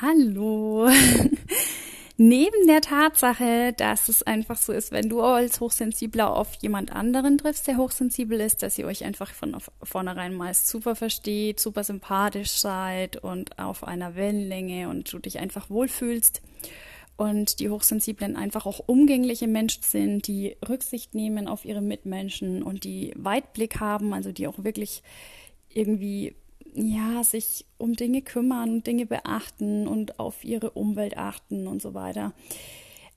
Hallo. Neben der Tatsache, dass es einfach so ist, wenn du als Hochsensibler auf jemand anderen triffst, der hochsensibel ist, dass ihr euch einfach von vornherein meist super versteht, super sympathisch seid und auf einer Wellenlänge und du dich einfach wohlfühlst und die Hochsensiblen einfach auch umgängliche Menschen sind, die Rücksicht nehmen auf ihre Mitmenschen und die Weitblick haben, also die auch wirklich irgendwie ja, sich um Dinge kümmern, Dinge beachten und auf ihre Umwelt achten und so weiter.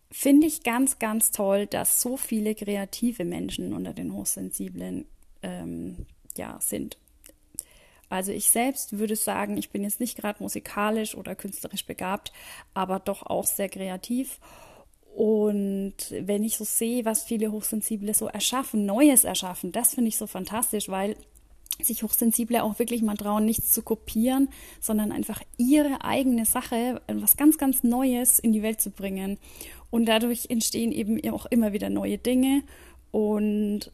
Finde ich ganz, ganz toll, dass so viele kreative Menschen unter den Hochsensiblen ähm, ja, sind. Also ich selbst würde sagen, ich bin jetzt nicht gerade musikalisch oder künstlerisch begabt, aber doch auch sehr kreativ. Und wenn ich so sehe, was viele Hochsensible so erschaffen, Neues erschaffen, das finde ich so fantastisch, weil sich Hochsensible auch wirklich mal trauen, nichts zu kopieren, sondern einfach ihre eigene Sache, was ganz, ganz Neues in die Welt zu bringen. Und dadurch entstehen eben auch immer wieder neue Dinge und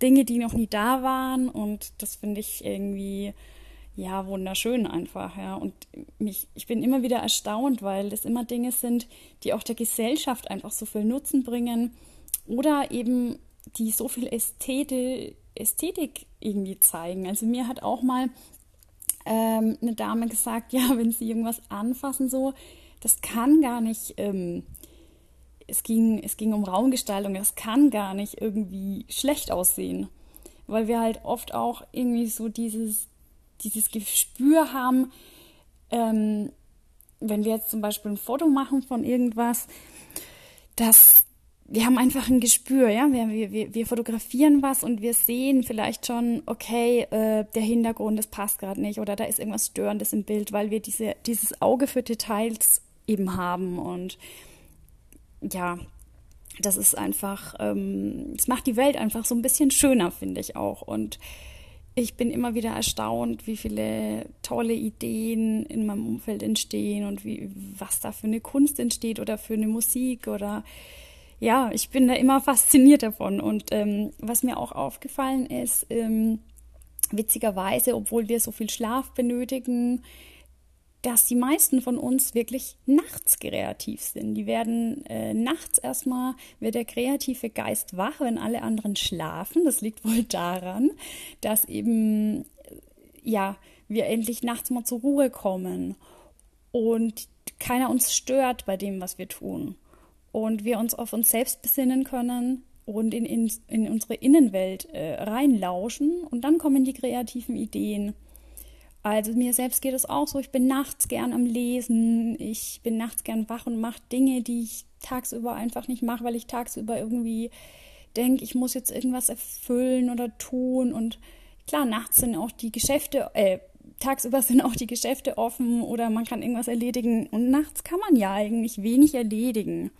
Dinge, die noch nie da waren. Und das finde ich irgendwie, ja, wunderschön einfach, ja. Und mich, ich bin immer wieder erstaunt, weil das immer Dinge sind, die auch der Gesellschaft einfach so viel Nutzen bringen oder eben die so viel Ästhetik, Ästhetik irgendwie zeigen. Also mir hat auch mal ähm, eine Dame gesagt, ja, wenn sie irgendwas anfassen, so, das kann gar nicht, ähm, es, ging, es ging um Raumgestaltung, das kann gar nicht irgendwie schlecht aussehen. Weil wir halt oft auch irgendwie so dieses, dieses Gespür haben, ähm, wenn wir jetzt zum Beispiel ein Foto machen von irgendwas, dass wir haben einfach ein Gespür, ja. Wir, wir, wir fotografieren was und wir sehen vielleicht schon, okay, äh, der Hintergrund, das passt gerade nicht oder da ist irgendwas Störendes im Bild, weil wir diese, dieses Auge für Details eben haben. Und ja, das ist einfach, ähm, es macht die Welt einfach so ein bisschen schöner, finde ich auch. Und ich bin immer wieder erstaunt, wie viele tolle Ideen in meinem Umfeld entstehen und wie, was da für eine Kunst entsteht oder für eine Musik oder ja, ich bin da immer fasziniert davon. Und ähm, was mir auch aufgefallen ist, ähm, witzigerweise, obwohl wir so viel Schlaf benötigen, dass die meisten von uns wirklich nachts kreativ sind. Die werden äh, nachts erstmal, wird der kreative Geist wach, wenn alle anderen schlafen. Das liegt wohl daran, dass eben, ja, wir endlich nachts mal zur Ruhe kommen und keiner uns stört bei dem, was wir tun und wir uns auf uns selbst besinnen können und in, in, in unsere Innenwelt äh, reinlauschen und dann kommen die kreativen Ideen. Also mir selbst geht es auch so, ich bin nachts gern am Lesen, ich bin nachts gern wach und mache Dinge, die ich tagsüber einfach nicht mache, weil ich tagsüber irgendwie denke, ich muss jetzt irgendwas erfüllen oder tun und klar, nachts sind auch die Geschäfte, äh, tagsüber sind auch die Geschäfte offen oder man kann irgendwas erledigen und nachts kann man ja eigentlich wenig erledigen.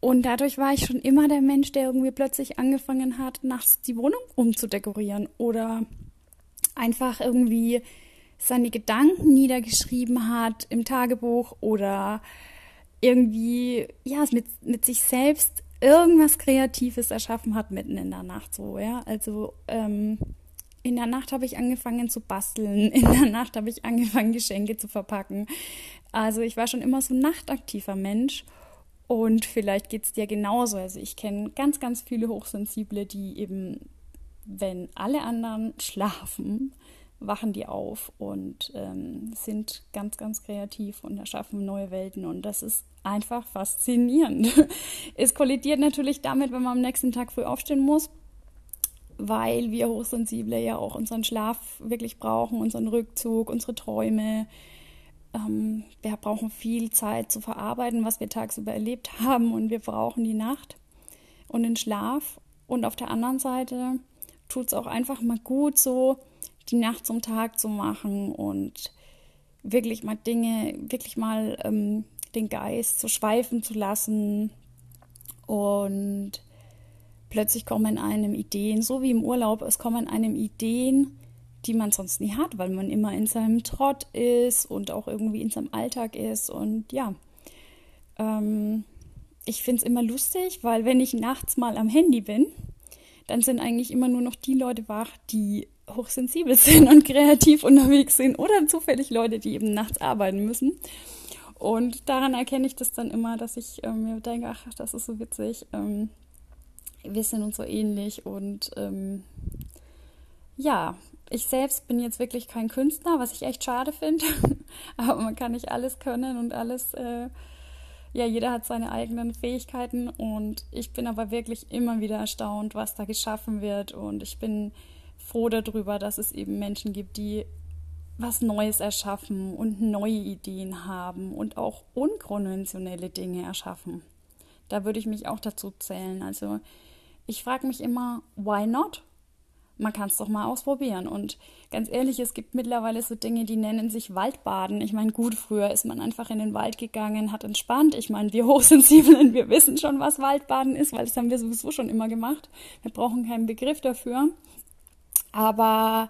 Und dadurch war ich schon immer der Mensch, der irgendwie plötzlich angefangen hat, nachts die Wohnung umzudekorieren oder einfach irgendwie seine Gedanken niedergeschrieben hat im Tagebuch oder irgendwie, ja, mit, mit sich selbst irgendwas Kreatives erschaffen hat mitten in der Nacht so, ja. Also, ähm, in der Nacht habe ich angefangen zu basteln. In der Nacht habe ich angefangen, Geschenke zu verpacken. Also ich war schon immer so ein nachtaktiver Mensch. Und vielleicht geht es dir genauso. Also ich kenne ganz, ganz viele Hochsensible, die eben, wenn alle anderen schlafen, wachen die auf und ähm, sind ganz, ganz kreativ und erschaffen neue Welten. Und das ist einfach faszinierend. es kollidiert natürlich damit, wenn man am nächsten Tag früh aufstehen muss weil wir Hochsensible ja auch unseren Schlaf wirklich brauchen, unseren Rückzug, unsere Träume. Ähm, wir brauchen viel Zeit zu verarbeiten, was wir tagsüber erlebt haben und wir brauchen die Nacht und den Schlaf. Und auf der anderen Seite tut es auch einfach mal gut, so die Nacht zum Tag zu machen und wirklich mal Dinge, wirklich mal ähm, den Geist zu schweifen zu lassen und plötzlich kommen einem Ideen, so wie im Urlaub, es kommen einem Ideen, die man sonst nie hat, weil man immer in seinem Trott ist und auch irgendwie in seinem Alltag ist. Und ja, ähm, ich finde es immer lustig, weil wenn ich nachts mal am Handy bin, dann sind eigentlich immer nur noch die Leute wach, die hochsensibel sind und kreativ unterwegs sind oder zufällig Leute, die eben nachts arbeiten müssen. Und daran erkenne ich das dann immer, dass ich ähm, mir denke, ach, das ist so witzig. Ähm, wir sind uns so ähnlich und ähm, ja, ich selbst bin jetzt wirklich kein Künstler, was ich echt schade finde. Aber man kann nicht alles können und alles, äh, ja, jeder hat seine eigenen Fähigkeiten und ich bin aber wirklich immer wieder erstaunt, was da geschaffen wird und ich bin froh darüber, dass es eben Menschen gibt, die was Neues erschaffen und neue Ideen haben und auch unkonventionelle Dinge erschaffen. Da würde ich mich auch dazu zählen. Also ich frage mich immer, why not? Man kann es doch mal ausprobieren. Und ganz ehrlich, es gibt mittlerweile so Dinge, die nennen sich Waldbaden. Ich meine, gut, früher ist man einfach in den Wald gegangen, hat entspannt. Ich meine, wir Hochsensiblen, wir wissen schon, was Waldbaden ist, weil das haben wir sowieso schon immer gemacht. Wir brauchen keinen Begriff dafür. Aber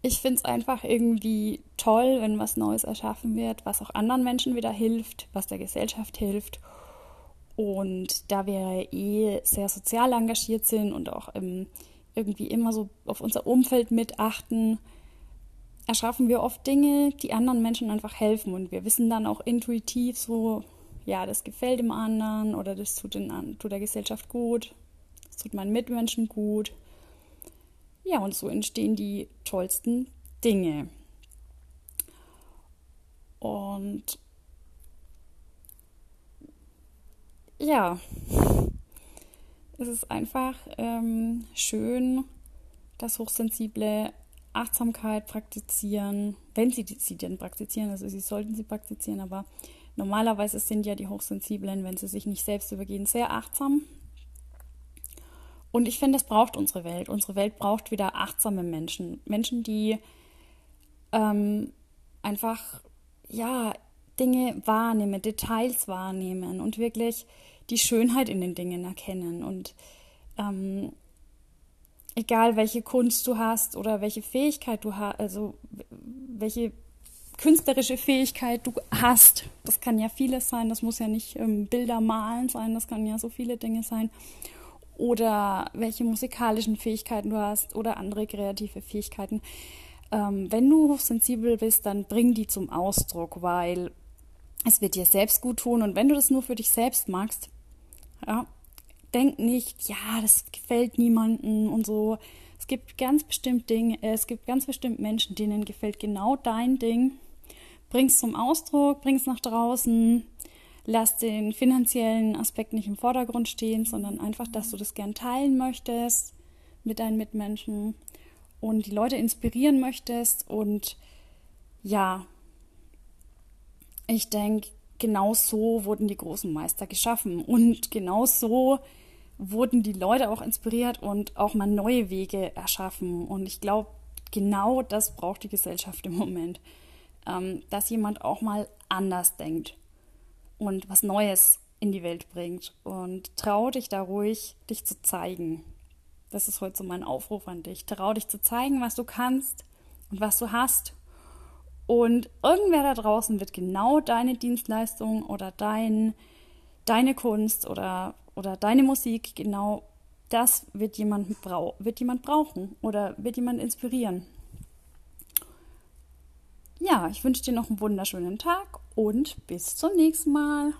ich finde es einfach irgendwie toll, wenn was Neues erschaffen wird, was auch anderen Menschen wieder hilft, was der Gesellschaft hilft. Und da wir eh sehr sozial engagiert sind und auch ähm, irgendwie immer so auf unser Umfeld mit achten, erschaffen wir oft Dinge, die anderen Menschen einfach helfen. Und wir wissen dann auch intuitiv so, ja, das gefällt dem anderen oder das tut, den, tut der Gesellschaft gut, das tut meinen Mitmenschen gut. Ja, und so entstehen die tollsten Dinge. Und ja, es ist einfach ähm, schön, dass Hochsensible Achtsamkeit praktizieren, wenn sie sie denn praktizieren, also sie sollten sie praktizieren, aber normalerweise sind ja die Hochsensiblen, wenn sie sich nicht selbst übergehen, sehr achtsam und ich finde, das braucht unsere Welt. Unsere Welt braucht wieder achtsame Menschen. Menschen, die ähm, einfach, ja, Dinge wahrnehmen, Details wahrnehmen und wirklich die Schönheit in den Dingen erkennen. Und ähm, egal welche Kunst du hast oder welche Fähigkeit du hast, also welche künstlerische Fähigkeit du hast, das kann ja vieles sein, das muss ja nicht ähm, Bilder malen sein, das kann ja so viele Dinge sein oder welche musikalischen Fähigkeiten du hast oder andere kreative Fähigkeiten. Ähm, wenn du hochsensibel bist, dann bring die zum Ausdruck, weil es wird dir selbst gut tun und wenn du das nur für dich selbst magst, ja, denk nicht, ja, das gefällt niemandem und so. Es gibt ganz bestimmt Dinge, äh, es gibt ganz bestimmt Menschen, denen gefällt genau dein Ding. Bring's zum Ausdruck, bring's nach draußen, lass den finanziellen Aspekt nicht im Vordergrund stehen, sondern einfach, dass du das gern teilen möchtest mit deinen Mitmenschen und die Leute inspirieren möchtest. Und ja, ich denke, genau so wurden die großen Meister geschaffen und genau so wurden die Leute auch inspiriert und auch mal neue Wege erschaffen. Und ich glaube, genau das braucht die Gesellschaft im Moment, ähm, dass jemand auch mal anders denkt und was Neues in die Welt bringt. Und trau dich da ruhig, dich zu zeigen. Das ist heute so mein Aufruf an dich. Trau dich zu zeigen, was du kannst und was du hast. Und irgendwer da draußen wird genau deine Dienstleistung oder dein, deine Kunst oder, oder deine Musik, genau das wird jemand, brau wird jemand brauchen oder wird jemand inspirieren. Ja, ich wünsche dir noch einen wunderschönen Tag und bis zum nächsten Mal.